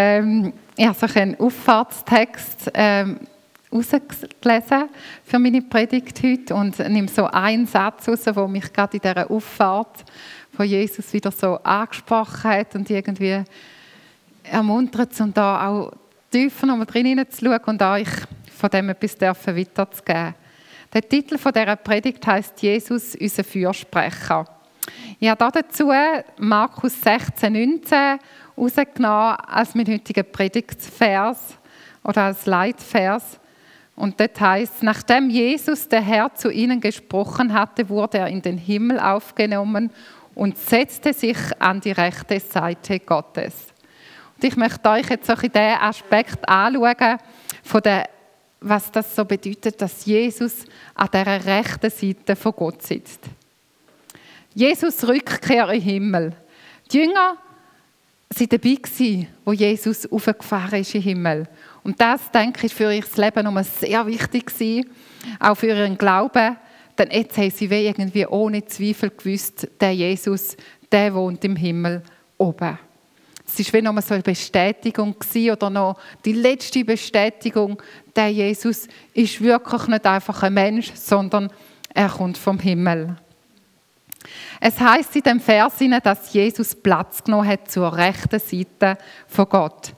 Ähm, ich habe so einen Auffahrtstext ähm, rausgelesen für meine Predigt heute und nehme so einen Satz raus, der mich gerade in dieser Auffahrt von Jesus wieder so angesprochen hat und irgendwie ermuntert, um da auch tiefer noch mal drin zu schauen und euch von dem etwas weiterzugeben. Der Titel dieser Predigt heißt Jesus, unser Fürsprecher. Ich habe dazu Markus 16, 19 rausgenommen als mein heutiger Predigtvers oder als Leitvers. Und dort heißt, nachdem Jesus, der Herr, zu ihnen gesprochen hatte, wurde er in den Himmel aufgenommen und setzte sich an die rechte Seite Gottes. Und ich möchte euch jetzt auch in diesen Aspekt anschauen, von der, was das so bedeutet, dass Jesus an der rechten Seite von Gott sitzt. Jesus Rückkehr im Himmel. Die Jünger waren dabei, wo Jesus aufgefahren ist im Himmel. Und das, denke ich, für ihr Leben nochmal sehr wichtig gewesen, auch für ihren Glauben. Denn jetzt haben sie irgendwie ohne Zweifel gewusst, der Jesus, der wohnt im Himmel oben. Es war wie nochmal so eine Bestätigung gewesen, oder noch die letzte Bestätigung, der Jesus ist wirklich nicht einfach ein Mensch, sondern er kommt vom Himmel. Es heißt in dem Vers, dass Jesus Platz genommen hat zur rechten Seite von Gott.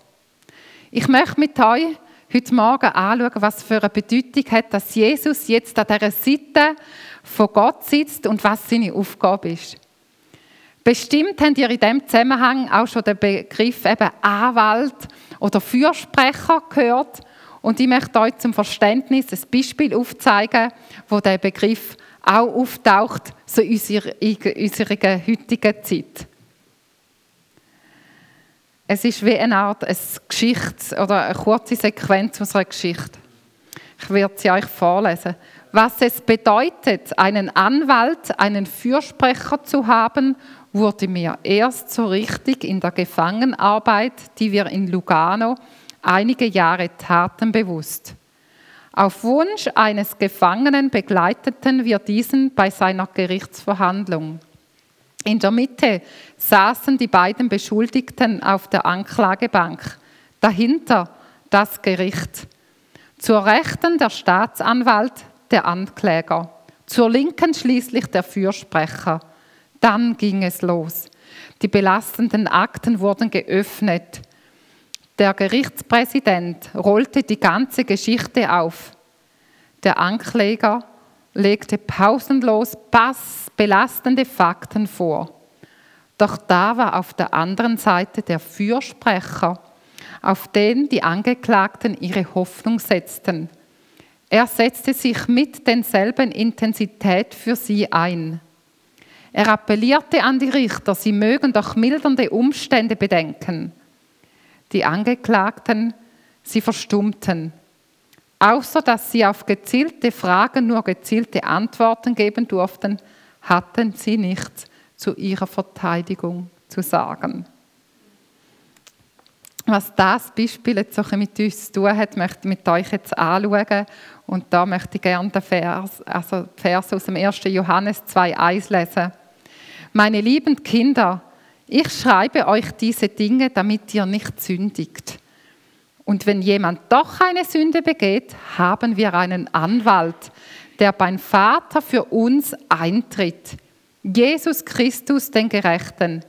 Ich möchte mit euch heute Morgen anschauen, was für eine Bedeutung hat, dass Jesus jetzt an dieser Seite von Gott sitzt und was seine Aufgabe ist. Bestimmt habt ihr in diesem Zusammenhang auch schon den Begriff eben Anwalt oder Fürsprecher gehört. Und ich möchte euch zum Verständnis ein Beispiel aufzeigen, wo der Begriff auch auftaucht, so in unserer, in unserer heutigen Zeit. Es ist wie eine Art eine Geschichte oder eine kurze Sequenz unserer Geschichte. Ich werde sie euch vorlesen. Was es bedeutet, einen Anwalt, einen Fürsprecher zu haben, wurde mir erst so richtig in der Gefangenarbeit, die wir in Lugano einige Jahre taten, bewusst. Auf Wunsch eines Gefangenen begleiteten wir diesen bei seiner Gerichtsverhandlung. In der Mitte saßen die beiden Beschuldigten auf der Anklagebank, dahinter das Gericht. Zur Rechten der Staatsanwalt, der Ankläger, zur Linken schließlich der Fürsprecher. Dann ging es los. Die belastenden Akten wurden geöffnet. Der Gerichtspräsident rollte die ganze Geschichte auf. Der Ankläger legte pausenlos belastende Fakten vor. Doch da war auf der anderen Seite der Fürsprecher, auf den die Angeklagten ihre Hoffnung setzten. Er setzte sich mit denselben Intensität für sie ein. Er appellierte an die Richter, sie mögen doch mildernde Umstände bedenken. Die Angeklagten, sie verstummten. Außer dass sie auf gezielte Fragen nur gezielte Antworten geben durften, hatten sie nichts zu ihrer Verteidigung zu sagen. Was das Beispiel jetzt mit uns zu tun hat, möchte ich mit euch jetzt anschauen. Und da möchte ich gerne den Vers, also Vers aus dem 1. Johannes 2,1 lesen. Meine lieben Kinder, ich schreibe euch diese Dinge, damit ihr nicht sündigt. Und wenn jemand doch eine Sünde begeht, haben wir einen Anwalt, der beim Vater für uns eintritt. Jesus Christus, den Gerechten.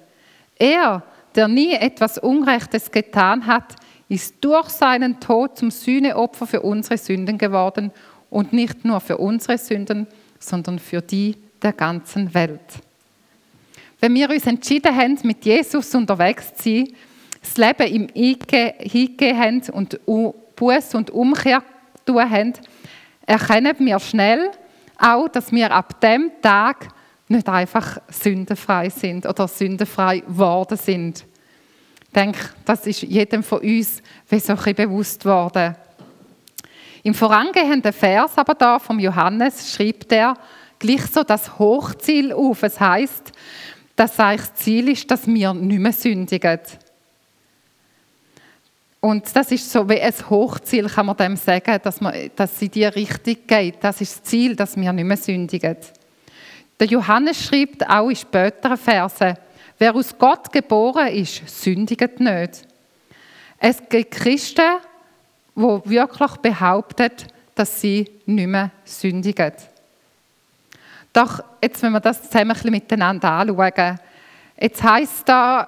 Er, der nie etwas Unrechtes getan hat, ist durch seinen Tod zum Sühneopfer für unsere Sünden geworden und nicht nur für unsere Sünden, sondern für die der ganzen Welt. Wenn wir uns entschieden haben, mit Jesus unterwegs zu sein, das Leben ihm hingegeben haben und Buß und Umkehr tun haben, erkennen wir schnell auch, dass wir ab dem Tag nicht einfach sündenfrei sind oder sündenfrei geworden sind. Ich denke, das ist jedem von uns wie so ein bewusst worden. Im vorangehenden Vers aber da vom Johannes schreibt er gleich so das Hochziel auf. Es heißt, dass eigentlich das Ziel ist, dass wir nicht mehr sündigen. Und das ist so wie ein Hochziel, kann man dem sagen, dass, man, dass es in die Richtung geht. Das ist das Ziel, dass wir nicht mehr sündigen. Der Johannes schreibt auch in späteren Versen, wer aus Gott geboren ist, sündigt nicht. Es gibt Christen, die wirklich behaupten, dass sie nicht mehr sündigen. Doch jetzt, wenn wir das zusammen ein bisschen miteinander anschauen, jetzt heisst da,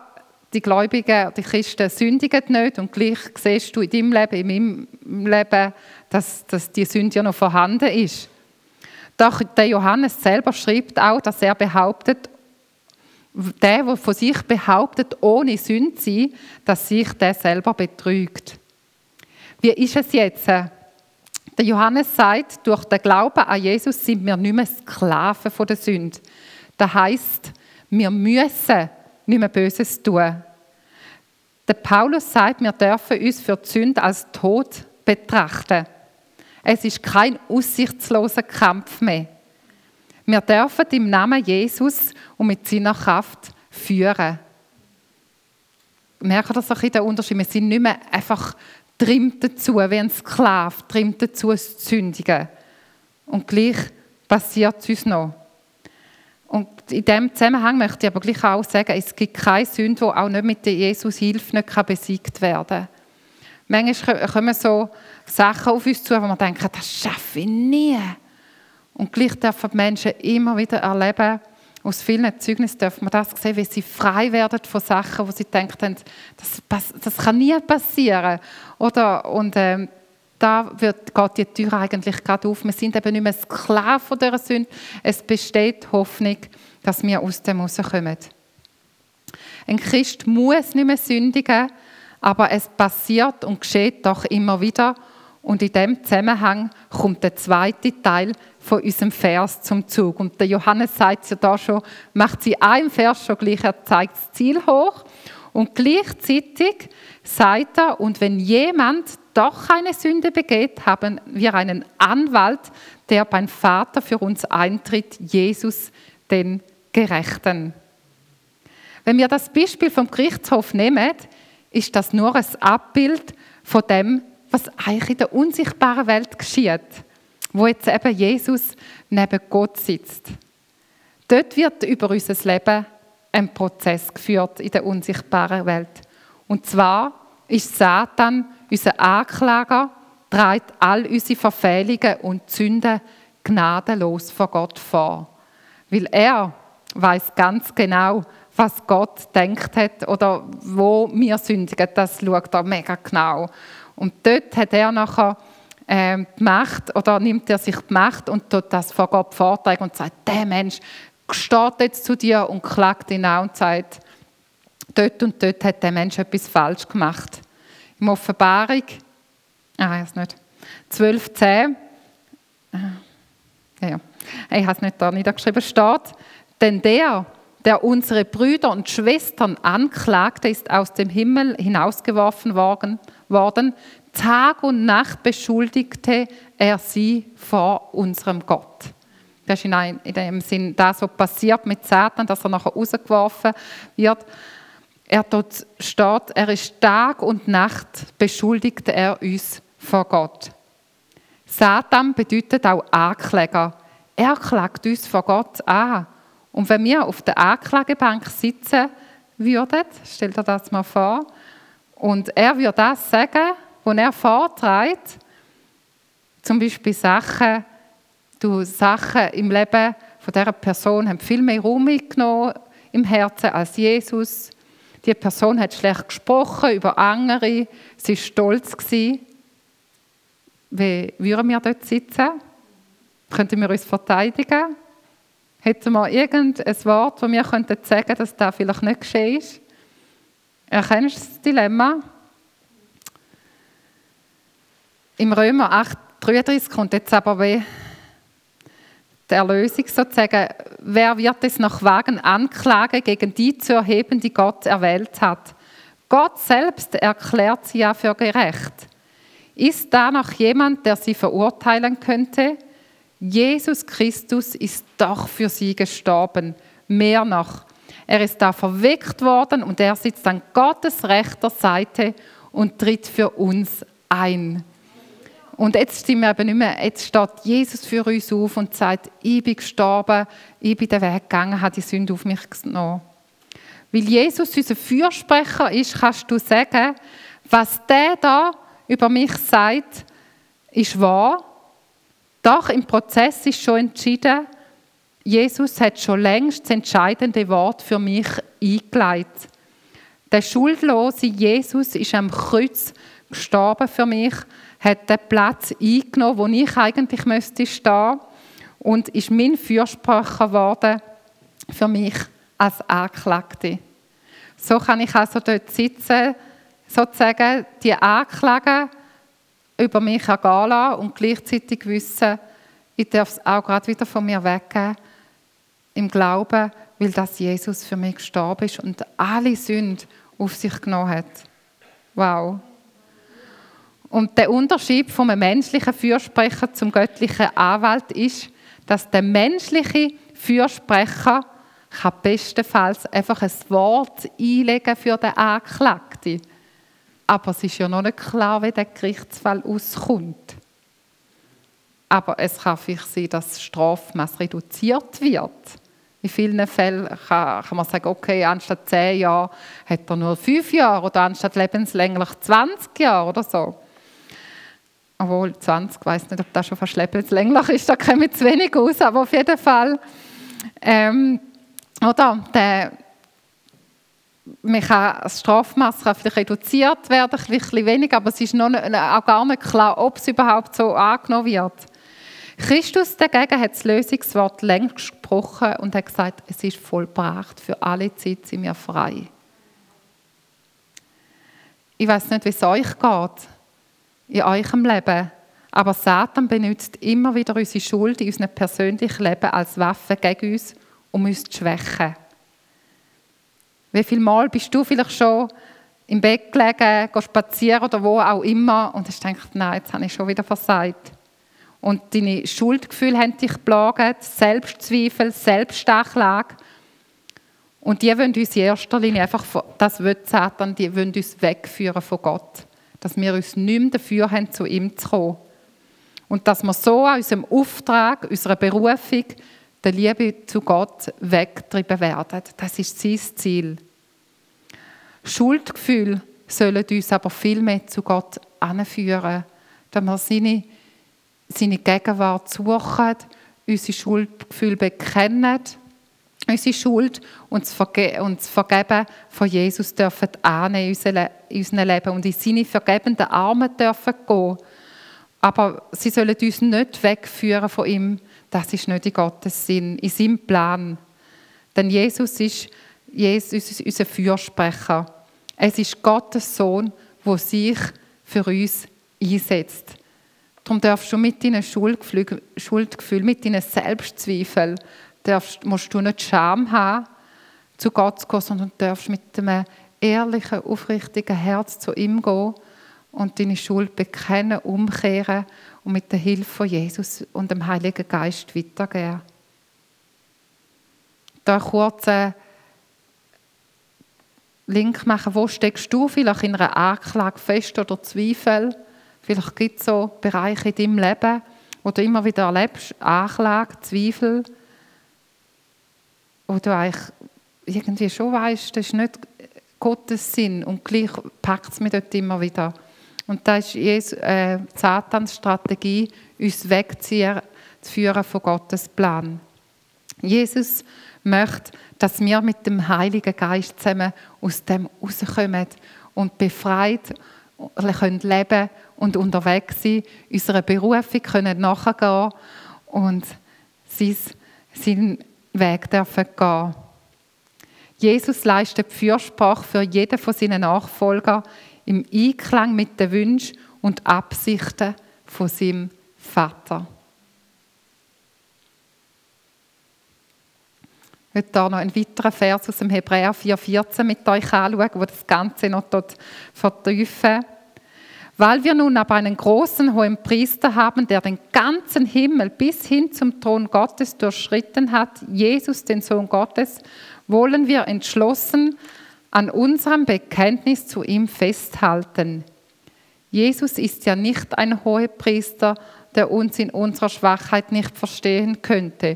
die Gläubigen, die Christen sündigen nicht und gleich siehst du in deinem Leben, in meinem Leben, dass, dass die Sünde ja noch vorhanden ist. Doch der Johannes selber schreibt auch, dass er behauptet, der, der von sich behauptet, ohne Sünde zu sein, dass sich der selber betrügt. Wie ist es jetzt? Der Johannes sagt, durch den Glauben an Jesus sind wir nicht mehr Sklaven von der Sünde. Das heißt, wir müssen nicht mehr Böses tun. Der Paulus sagt, wir dürfen uns für die Sünde als tot betrachten. Es ist kein aussichtsloser Kampf mehr. Wir dürfen im Namen Jesus und mit seiner Kraft führen. Merken das auch in der Unterschied? Wir sind nicht mehr einfach trimmt dazu, wie ein Sklave, trimmt dazu, zu sündigen. Und gleich passiert es uns noch. Und in diesem Zusammenhang möchte ich aber gleich auch sagen, es gibt keine Sünde, die auch nicht mit Jesus Hilfe nicht besiegt werden kann. Manchmal kommen so Sachen auf uns zu, wo man denkt, das schaffe ich nie. Und gleich dürfen die Menschen immer wieder erleben, aus vielen Zeugnissen dürfen wir das sehen, wie sie frei werden von Sachen, wo sie denken, das, das kann nie passieren. Oder, und ähm, da wird, geht die Tür eigentlich gerade auf. Wir sind eben nicht mehr Sklaven von dieser Sünde. Es besteht Hoffnung, dass wir aus dem rauskommen. Ein Christ muss nicht mehr sündigen, aber es passiert und geschieht doch immer wieder. Und in dem Zusammenhang kommt der zweite Teil von unserem Vers zum Zug. Und der Johannes sagt ja da schon, macht sie einem Vers schon gleich, er zeigt das Ziel hoch. Und gleichzeitig sagt er, und wenn jemand doch eine Sünde begeht, haben wir einen Anwalt, der beim Vater für uns eintritt, Jesus, den Gerechten. Wenn wir das Beispiel vom Gerichtshof nehmen, ist das nur ein Abbild von dem, was eigentlich in der unsichtbaren Welt geschieht, wo jetzt eben Jesus neben Gott sitzt. Dort wird über unser Leben ein Prozess geführt in der unsichtbaren Welt. Und zwar ist Satan unser Anklager, trägt all unsere Verfehlungen und Sünden gnadenlos vor Gott vor. Weil er weiß ganz genau, was Gott denkt hat oder wo wir sündigen. Das schaut er mega genau. Und dort hat er nachher äh, die Macht, oder nimmt er sich die Macht und tut das vor Gott vortragen und sagt, der Mensch steht jetzt zu dir und klagt ihn an und sagt, dort und dort hat der Mensch etwas falsch gemacht. Im Offenbarung, ah, ich nicht, 12,10, ah, ja, ich habe es nicht da niedergeschrieben, steht, denn der, der unsere Brüder und Schwestern anklagte, ist aus dem Himmel hinausgeworfen worden, worden. Tag und Nacht beschuldigte er sie vor unserem Gott. Das ist in, dem Sinn das, was passiert mit Satan, dass er nachher rausgeworfen wird. Er dort steht, er ist Tag und Nacht beschuldigt er uns vor Gott. Satan bedeutet auch Ankläger. Er klagt uns vor Gott an. Und wenn wir auf der Anklagebank sitzen würden, stell dir das mal vor, und er würde das sagen, was er vorträgt, zum Beispiel Sachen, du Sachen im Leben von dieser Person haben viel mehr Raum genommen im Herzen als Jesus. Die Person hat schlecht gesprochen über andere, sie war stolz. Wie würden wir dort sitzen? Könnten wir uns verteidigen? Hätten wir irgendein Wort, wo wir sagen könnten, dass das vielleicht nicht geschehen ist? Erkennst du das Dilemma? Im Römer 8, 33 kommt jetzt aber wie die Erlösung sozusagen. Wer wird es noch wagen, Anklage gegen die zu erheben, die Gott erwählt hat? Gott selbst erklärt sie ja für gerecht. Ist da noch jemand, der sie verurteilen könnte? Jesus Christus ist doch für sie gestorben. Mehr noch, er ist da verweckt worden und er sitzt an Gottes rechter Seite und tritt für uns ein. Und jetzt sind wir eben nicht mehr, jetzt steht Jesus für uns auf und sagt, ich bin gestorben, ich bin den Weg gegangen, habe die Sünde auf mich genommen. Weil Jesus unser Fürsprecher ist, kannst du sagen, was der da über mich sagt, ist wahr. Doch im Prozess ist schon entschieden, Jesus hat schon längst das entscheidende Wort für mich eingeleitet. Der schuldlose Jesus ist am Kreuz gestorben für mich, hat den Platz eingenommen, wo ich eigentlich müsste stehen und ist mein Fürsprecher geworden für mich als Anklagte. So kann ich also dort sitzen, sozusagen die Anklage über mich ergehen lassen und gleichzeitig wissen, ich darf es auch gerade wieder von mir weggeben, im Glauben, weil das Jesus für mich gestorben ist und alle Sünden auf sich genommen hat. Wow. Und der Unterschied vom menschlichen Fürsprecher zum göttlichen Anwalt ist, dass der menschliche Fürsprecher kann bestenfalls einfach ein Wort einlegen für den Anklagten. Aber es ist ja noch nicht klar, wie der Gerichtsfall auskommt. Aber es kann vielleicht sein, dass das Strafmaß reduziert wird. In vielen Fällen kann, kann, man sagen, okay, anstatt 10 Jahre hat er nur 5 Jahre oder anstatt lebenslänglich 20 Jahre oder so. Obwohl 20, ich weiß nicht, ob das schon fast lebenslänglich ist, da käme zu wenig aus, aber auf jeden Fall. Ähm, oder der, man kann, das Strafmaß kann vielleicht reduziert werden, ein bisschen weniger, aber es ist noch nicht, auch gar nicht klar, ob es überhaupt so angenommen wird. Christus dagegen hat das Lösungswort längst gesprochen und hat gesagt, es ist vollbracht, für alle Zeit sind wir frei. Ich weiß nicht, wie es euch geht in eurem Leben, aber Satan benutzt immer wieder unsere Schuld in unserem persönlichen Leben als Waffe gegen uns, um uns zu schwächen. Wie viel Mal bist du vielleicht schon im Bett gelegen, spazieren oder wo auch immer und hast gedacht, nein, jetzt habe ich schon wieder versagt. Und deine Schuldgefühle haben dich geplagt, Selbstzweifel, Selbstanklage. Und die wollen uns in erster Linie einfach, das will Satan, die wollen uns wegführen von Gott. Dass wir uns nicht mehr dafür haben, zu ihm zu kommen. Und dass wir so an unserem Auftrag, unserer Berufung, der Liebe zu Gott weggetrieben werden. Das ist sein Ziel. Schuldgefühle sollen uns aber viel mehr zu Gott anführen, dass wir seine, seine Gegenwart suchen, unsere Schuldgefühle bekennen, unsere Schuld und das, Vergeben von Jesus dürfen annehmen in unserem Leben und in seine vergebenden Arme dürfen gehen. Aber sie sollen uns nicht wegführen von ihm, das ist nicht in Gottes Sinn, in seinem Plan. Denn Jesus ist, Jesus ist unser Fürsprecher. Es ist Gottes Sohn, der sich für uns einsetzt. Darum darfst du mit deinen Schuldgefühlen, mit deinen Selbstzweifeln, darfst, musst du nicht Scham haben, zu Gott zu gehen, sondern darfst mit einem ehrlichen, aufrichtigen Herz zu ihm gehen und deine Schuld bekennen, umkehren und mit der Hilfe von Jesus und dem Heiligen Geist weitergehen. Da kurz einen Link machen, wo steckst du vielleicht in einer Anklage fest oder Zweifel? Vielleicht gibt es so Bereiche in deinem Leben, wo du immer wieder erlebst, Anklage, Zweifel, wo du eigentlich irgendwie schon weißt, das ist nicht Gottes Sinn und gleich packt es mich dort immer wieder. Und das ist Jesus, äh, Satans Strategie, uns wegzuziehen zu führen von Gottes Plan. Jesus möchte, dass wir mit dem Heiligen Geist zusammen aus dem rauskommen und befreit können leben und unterwegs sein, unserer Berufung können nachgehen und seinen Weg dürfen gehen. Jesus leistet Fürsprache für jeden von seinen Nachfolgern im Einklang mit den Wünschen und Absichten von seinem Vater. Ich möchte hier noch einen weiteren Vers aus dem Hebräer 4,14 mit euch anschauen, wo das Ganze noch dort vertiefen. Weil wir nun aber einen großen hohen Priester haben, der den ganzen Himmel bis hin zum Thron Gottes durchschritten hat, Jesus, den Sohn Gottes, wollen wir entschlossen an unserem Bekenntnis zu ihm festhalten. Jesus ist ja nicht ein Hohepriester, der uns in unserer Schwachheit nicht verstehen könnte.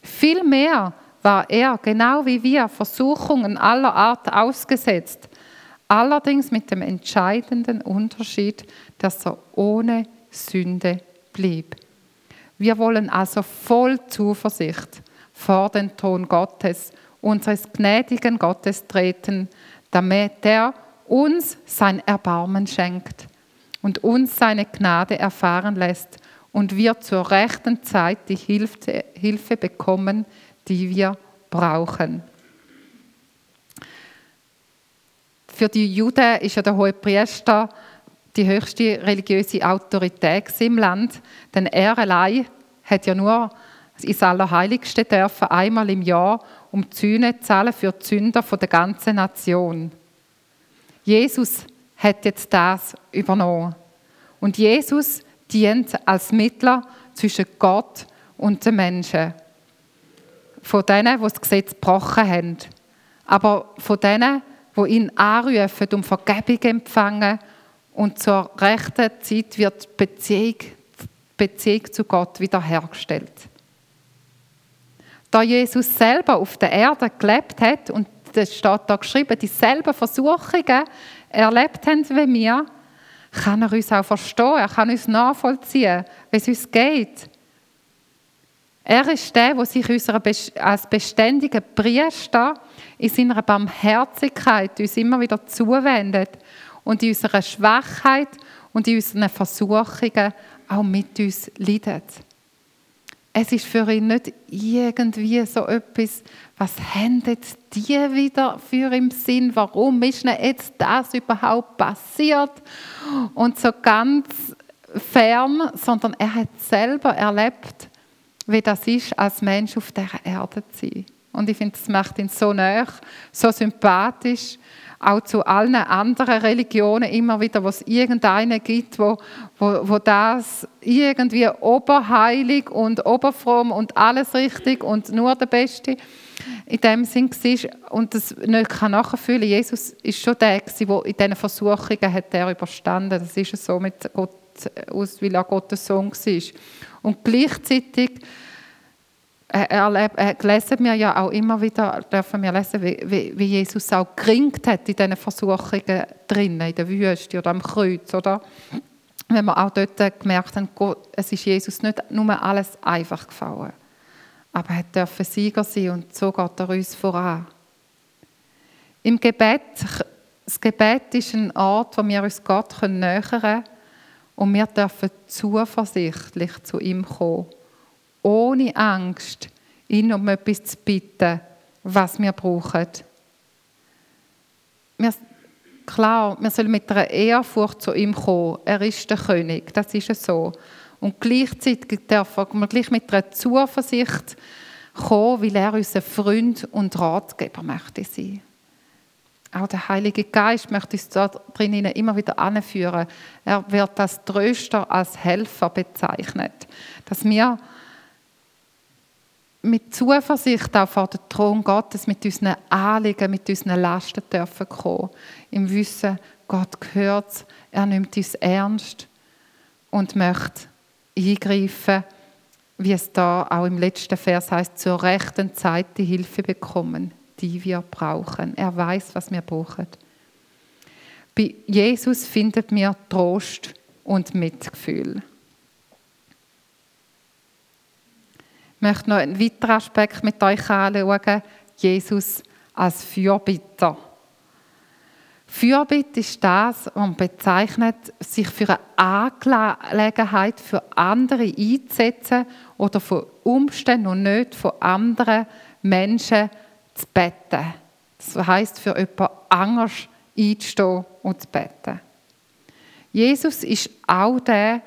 Vielmehr war er, genau wie wir, Versuchungen aller Art ausgesetzt, Allerdings mit dem entscheidenden Unterschied, dass er ohne Sünde blieb. Wir wollen also voll Zuversicht vor den Thron Gottes, unseres gnädigen Gottes treten, damit er uns sein Erbarmen schenkt und uns seine Gnade erfahren lässt und wir zur rechten Zeit die Hilfe bekommen, die wir brauchen. Für die Juden ist ja der hohe Priester die höchste religiöse Autorität im Land, denn er allein hat ja nur ins Allerheiligste dürfen, einmal im Jahr, um die Sühne zahlen für die Sünder der ganzen Nation. Jesus hat jetzt das übernommen. Und Jesus dient als Mittler zwischen Gott und den Menschen. Von denen, die das Gesetz gebrochen haben. Aber von denen, die ihn anrufen, um Vergebung empfangen. Und zur rechten Zeit wird die Beziehung, die Beziehung zu Gott wiederhergestellt. Da Jesus selber auf der Erde gelebt hat, und das steht da geschrieben, dieselben Versuchungen erlebt haben wie wir, kann er uns auch verstehen, er kann uns nachvollziehen, wie es uns geht. Er ist der, der sich als beständiger Priester in seiner Barmherzigkeit uns immer wieder zuwendet und in unserer Schwachheit und in unseren Versuchungen auch mit uns leidet. Es ist für ihn nicht irgendwie so etwas, was haben jetzt die wieder für im Sinn? Warum ist denn jetzt das überhaupt passiert? Und so ganz fern, sondern er hat selber erlebt, wie das ist, als Mensch auf der Erde zu sein. Und ich finde, das macht ihn so nah, so sympathisch, auch zu allen anderen Religionen immer wieder, wo es irgendeinen gibt, wo, wo, wo das irgendwie oberheilig und oberfromm und alles richtig und nur der Beste in dem Sinn war und das nicht kann nachfühlen Jesus ist schon der der in diesen Versuchungen hat er überstanden. Das ist so mit Gott, aus, weil er Gottes Sohn war. Und gleichzeitig erleben, lesen wir ja auch immer wieder, dürfen wir lesen, wie, wie Jesus auch geringt hat in diesen Versuchungen drinnen, in der Wüste oder am Kreuz, oder? Wenn wir auch dort gemerkt haben, Gott, es ist Jesus nicht nur alles einfach gefallen, aber er dürfen Sieger sein und so geht er uns voran. Im Gebet, das Gebet ist ein Ort, wo wir uns Gott nähern können und wir dürfen zuversichtlich zu ihm kommen ohne Angst, ihn um etwas zu bitten, was wir brauchen. Wir, klar, wir sollen mit einer Ehrfurcht zu ihm kommen. Er ist der König, das ist es so. Und gleichzeitig dürfen wir gleich mit einer Zuversicht kommen, weil er unser Freund und Ratgeber möchte sein. Auch der Heilige Geist möchte uns da drinnen immer wieder anführen. Er wird als Tröster, als Helfer bezeichnet. Dass wir mit Zuversicht auch vor den Thron Gottes mit unseren Anliegen, mit unseren Lasten dürfen kommen. Im Wissen, Gott gehört er nimmt uns ernst und möchte eingreifen, wie es da auch im letzten Vers heißt, zur rechten Zeit die Hilfe bekommen, die wir brauchen. Er weiß, was wir brauchen. Bei Jesus findet mir Trost und Mitgefühl. Ich möchte noch einen weiteren Aspekt mit euch anschauen. Jesus als Fürbitter. Fürbitte ist das, was bezeichnet, sich für eine Angelegenheit für andere einzusetzen oder von Umständen und nicht von anderen Menschen zu beten. Das heisst, für jemand anders einzustehen und zu beten. Jesus ist auch der,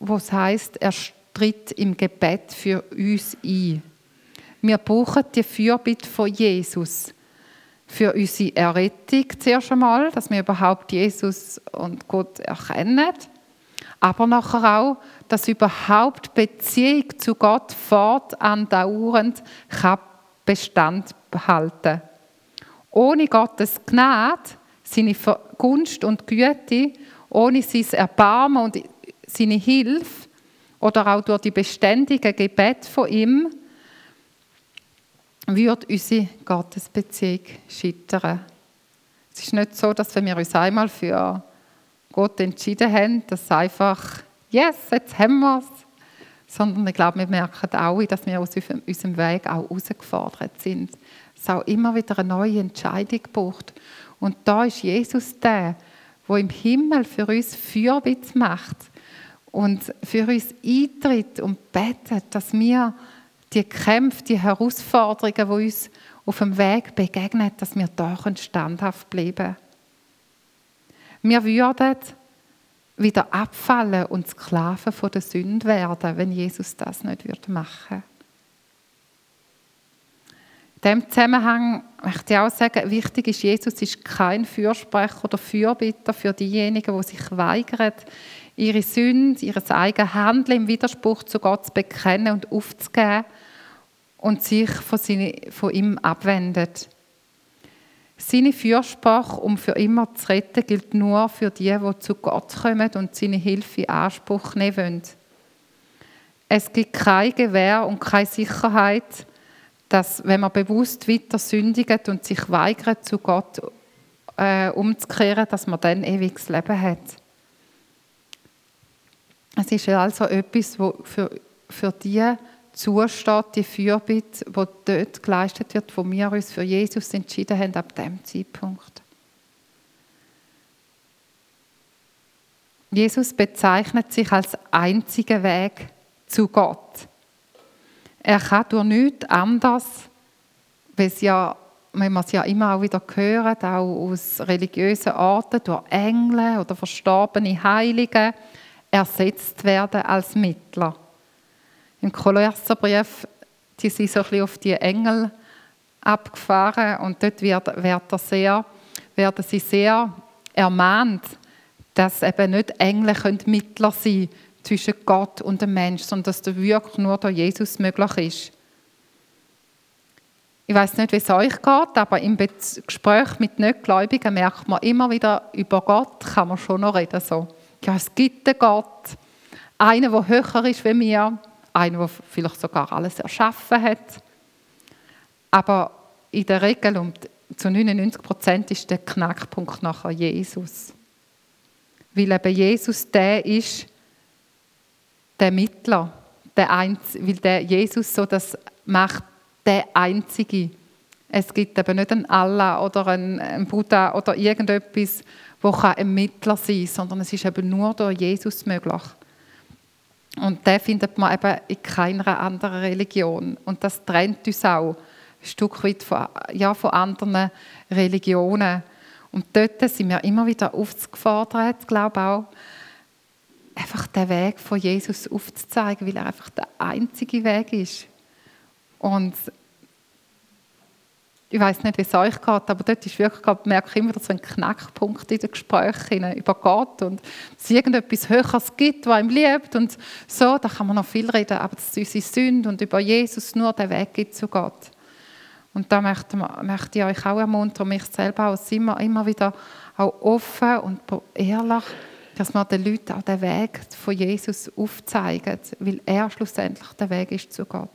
was heißt, er tritt im Gebet für uns ein. Wir brauchen die Fürbitte von Jesus für unsere Errettung zuerst einmal, dass wir überhaupt Jesus und Gott erkennen, aber nachher auch, dass überhaupt Beziehung zu Gott fortandauernd kann Bestand behalten. Ohne Gottes Gnade, seine Gunst und Güte, ohne sein Erbarmen und seine Hilfe oder auch durch die beständigen Gebete von ihm, wird unsere Gottesbeziehung scheitern. Es ist nicht so, dass wenn wir uns einmal für Gott entschieden haben, dass einfach, yes, jetzt haben wir es, sondern ich glaube, wir merken auch, dass wir aus unserem Weg auch herausgefordert sind. Es auch immer wieder eine neue Entscheidung braucht. Und da ist Jesus der, wo im Himmel für uns Fürbitte macht und für uns eintritt und betet, dass wir die Kämpfe, die Herausforderungen, die uns auf dem Weg begegnen, dass wir da standhaft bleiben. Wir würden wieder abfallen und Sklaven von der Sünde werden, wenn Jesus das nicht machen würde. In diesem Zusammenhang möchte ich auch sagen, wichtig ist, Jesus ist kein Fürsprecher oder Fürbitter für diejenigen, die sich weigern, ihre Sünde, ihr eigenes Handeln im Widerspruch zu Gott zu bekennen und aufzugeben und sich von, seine, von ihm abwendet. Seine Fürsprache, um für immer zu retten, gilt nur für die, die zu Gott kommen und seine Hilfe in Anspruch nehmen wollen. Es gibt keine Gewähr und keine Sicherheit, dass, wenn man bewusst weiter sündigt und sich weigert, zu Gott äh, umzukehren, dass man dann ewiges Leben hat. Es ist also etwas, wo für, für die zusteht, die Fürbitte, die dort geleistet wird, wo wir uns für Jesus entschieden haben, ab dem Zeitpunkt. Jesus bezeichnet sich als einziger Weg zu Gott. Er kann durch nichts anderes, weil es ja, man es ja immer auch wieder hört, auch aus religiösen Orten, durch Engel oder verstorbene Heilige, ersetzt werden als Mittler. Im Kolosserbrief, die sind so ein bisschen auf die Engel abgefahren und dort wird, wird er sehr, werden sie sehr ermahnt, dass eben nicht Engel Mittler sein können zwischen Gott und dem Mensch, sondern dass das wirklich nur durch Jesus möglich ist. Ich weiß nicht, wie es euch geht, aber im Gespräch mit Nichtgläubigen merkt man immer wieder, über Gott kann man schon noch reden. So. Ja, es gibt einen Gott, einen, der höher ist wie wir, einer, der vielleicht sogar alles erschaffen hat. Aber in der Regel, und zu 99 Prozent, ist der Knackpunkt nachher Jesus. Weil eben Jesus der ist, der Mittler, der Einz weil der Jesus so das macht, der Einzige. Es gibt eben nicht einen Allah oder einen Buddha oder irgendetwas, wo ein Mittler sein kann, sondern es ist eben nur durch Jesus möglich. Und den findet man eben in keiner anderen Religion. Und das trennt uns auch ein Stück weit von, ja, von anderen Religionen. Und dort sind wir immer wieder aufgefordert, glaube ich auch, einfach den Weg von Jesus aufzuzeigen, weil er einfach der einzige Weg ist. Und ich weiß nicht, wie es euch geht, aber dort ist wirklich, glaube, merke ich immer so ein Knackpunkt in den Gesprächen über Gott und dass es irgendetwas Höheres gibt, was ihm liebt und so, da kann man noch viel reden, aber dass es unsere Sünde und über Jesus nur den Weg gibt zu Gott. Und da möchte, möchte ich euch auch ermuntern, mich selber auch immer, immer wieder auch offen und ehrlich dass man den Leuten auch den Weg von Jesus aufzeigen, weil er schlussendlich der Weg ist zu Gott.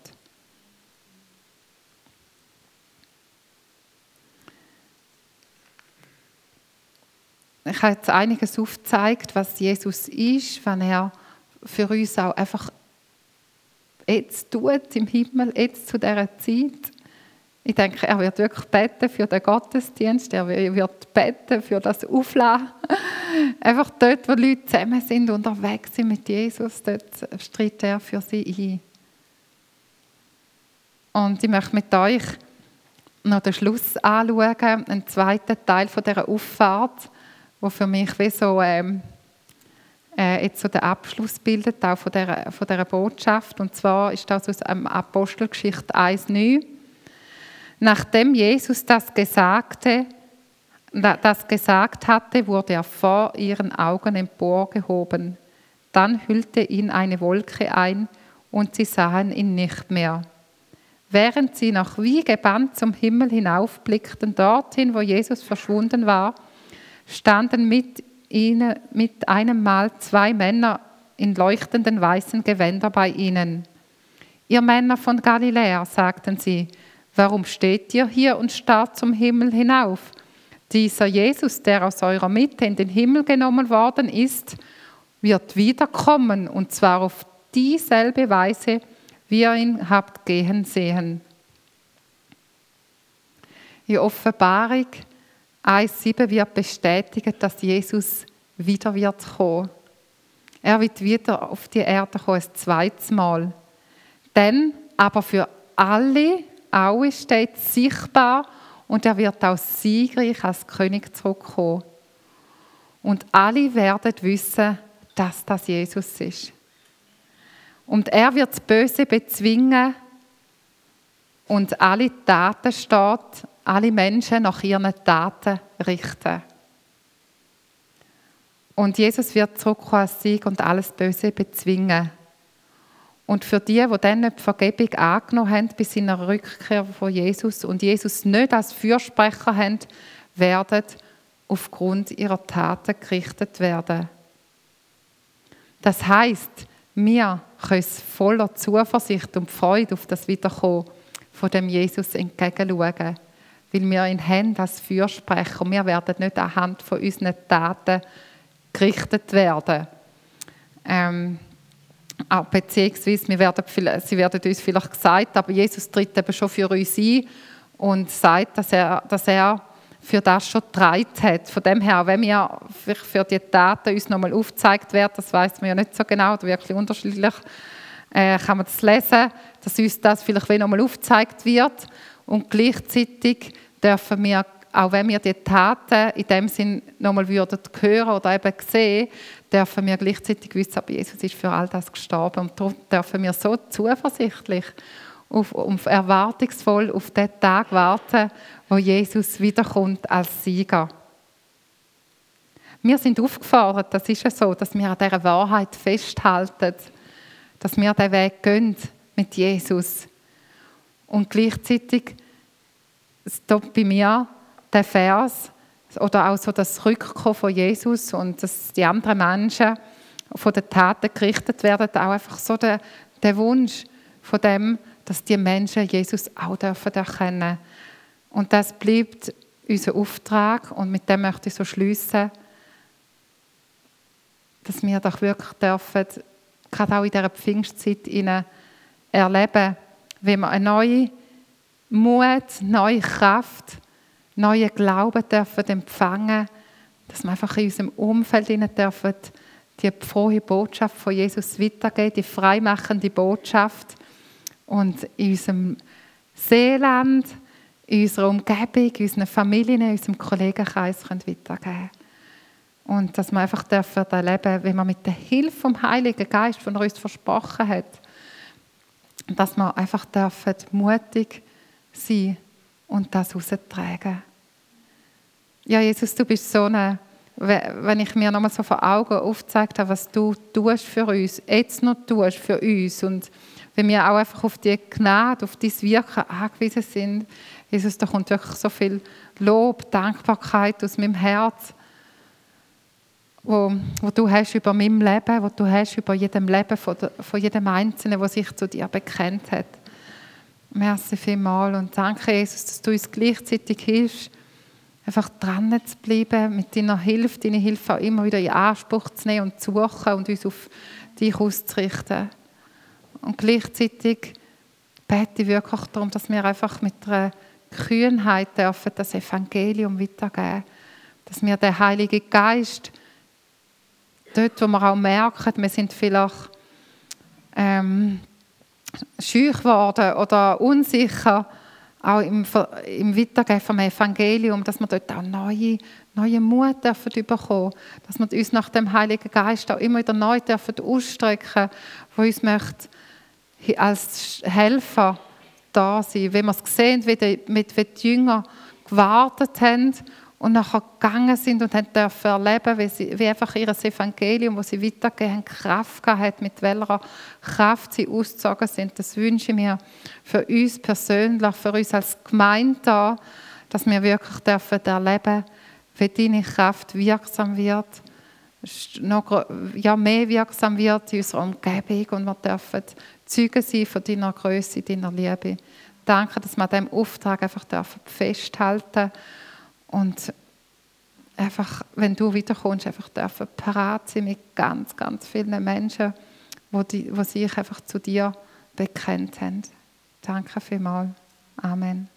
Ich habe jetzt einiges aufgezeigt, was Jesus ist, wenn er für uns auch einfach jetzt tut im Himmel, jetzt zu dieser Zeit. Ich denke, er wird wirklich beten für den Gottesdienst, er wird beten für das Aufladen. Einfach dort, wo Leute zusammen sind, unterwegs sind mit Jesus, dort streitet er für sie ein. Und ich möchte mit euch noch den Schluss anschauen, einen zweiten Teil von dieser Auffahrt, wo für mich wie so ähm, äh, jetzt so den Abschluss bildet, auch von dieser, von dieser Botschaft. Und zwar ist das aus Apostelgeschichte 1,9. Nachdem Jesus das Gesagte, das gesagt hatte, wurde er vor ihren Augen emporgehoben. Dann hüllte ihn eine Wolke ein und sie sahen ihn nicht mehr. Während sie noch wie gebannt zum Himmel hinaufblickten, dorthin, wo Jesus verschwunden war, standen mit, ihnen, mit einem Mal zwei Männer in leuchtenden weißen Gewändern bei ihnen. Ihr Männer von Galiläa, sagten sie, Warum steht ihr hier und starrt zum Himmel hinauf? Dieser Jesus, der aus eurer Mitte in den Himmel genommen worden ist, wird wiederkommen und zwar auf dieselbe Weise, wie ihr ihn habt gehen sehen. In Offenbarung 1,7 wird bestätigt, dass Jesus wieder wird kommen. Er wird wieder auf die Erde kommen, ein zweites Mal. Dann aber für alle, alle steht sichtbar und er wird auch siegreich als König zurückkommen. Und alle werden wissen, dass das Jesus ist. Und er wird das Böse bezwingen und alle Taten steht, alle Menschen nach ihren Taten richten. Und Jesus wird zurückkommen als Sieg und alles Böse bezwingen. Und für die, die dann nicht die Vergebung angenommen haben bis in der Rückkehr von Jesus und Jesus nicht als Fürsprecher haben, werden aufgrund ihrer Taten gerichtet werden. Das heißt, wir können voller Zuversicht und Freude auf das Wiederkommen von dem Jesus entgegenschauen, weil wir ihn haben als Fürsprecher. Wir werden nicht anhand von unseren Taten gerichtet werden. Ähm, auch beziehungsweise wir werden, sie werden uns vielleicht gesagt, aber Jesus tritt eben schon für uns ein und sagt, dass er, dass er für das schon getragen hat. Von dem her, wenn wir für die Daten uns nochmal aufgezeigt werden, das weiß man ja nicht so genau, oder wirklich unterschiedlich, äh, kann man das lesen, dass uns das vielleicht nochmal aufgezeigt wird und gleichzeitig dürfen wir auch wenn wir die Taten in dem Sinn nochmal würden hören oder eben sehen, dürfen wir gleichzeitig wissen, aber Jesus ist für all das gestorben und darum dürfen wir so zuversichtlich auf, auf erwartungsvoll auf den Tag warten, wo Jesus wiederkommt als Sieger. Wir sind aufgefordert, das ist ja so, dass wir an dieser Wahrheit festhalten, dass wir den Weg gehen mit Jesus. Und gleichzeitig stoppt bei mir der Vers oder auch so das Rückkommen von Jesus und dass die anderen Menschen von den Taten gerichtet werden, auch einfach so der, der Wunsch von dem, dass die Menschen Jesus auch dürfen erkennen. Und das bleibt unser Auftrag und mit dem möchte ich so schließen, dass wir doch wirklich dürfen, gerade auch in dieser Pfingstzeit erleben, wenn wir eine neue Mut, neue Kraft neuen Glauben dürfen empfangen, dass wir einfach in unserem Umfeld dürfen die frohe Botschaft von Jesus weitergeben, die freimachende Botschaft und in unserem Seeland, in unserer Umgebung, in unseren Familien, in unserem Kollegenkreis können weitergeben und dass wir einfach dürfen erleben, wenn wir mit der Hilfe vom Heiligen Geist, von uns versprochen hat, dass wir einfach dürfen mutig sein und das raustragen. Ja, Jesus, du bist so eine, wenn ich mir nochmal so vor Augen aufgezeigt habe, was du tust für uns, jetzt noch tust für uns und wenn wir auch einfach auf die Gnade, auf dein Wirken angewiesen sind, Jesus, da kommt wirklich so viel Lob, Dankbarkeit aus meinem Herz, wo, wo du hast über meinem Leben, wo du hast über jedem Leben von, der, von jedem Einzelnen, der sich zu dir bekennt hat. Merci vielmals und danke, Jesus, dass du uns gleichzeitig hilfst, einfach dran zu bleiben, mit deiner Hilfe, deine Hilfe auch immer wieder in Anspruch zu nehmen und zu suchen und uns auf dich auszurichten. Und gleichzeitig bete ich wirklich darum, dass wir einfach mit einer Kühnheit dürfen das Evangelium weitergeben. Dass wir den Heiligen Geist, dort wo wir auch merken, wir sind vielleicht ähm, scheu geworden oder unsicher, auch im, im Weitergeben vom Evangelium, dass wir dort auch neue, neue Mut dürfen bekommen, dass wir uns nach dem Heiligen Geist auch immer wieder neu dürfen ausstrecken, wo uns möchte als Helfer da sein, wenn wir es sehen, wie die, mit, wie die Jünger gewartet haben und nachher gegangen sind und haben dürfen erleben, wie, sie, wie einfach ihr Evangelium, das sie weitergegeben haben, Kraft gehabt mit welcher Kraft sie ausgezogen sind. Das wünsche ich mir für uns persönlich, für uns als Gemeinde, dass wir wirklich dürfen erleben, wie deine Kraft wirksam wird, noch ja, mehr wirksam wird in unserer Umgebung und wir dürfen Zeugen sein von deiner Größe, deiner Liebe. Danke, dass wir an diesem Auftrag einfach festhalten dürfen und einfach, wenn du wiederkommst, einfach dürfen parat sein mit ganz, ganz vielen Menschen, wo, die, wo sich einfach zu dir bekennt haben. Danke vielmals. Amen.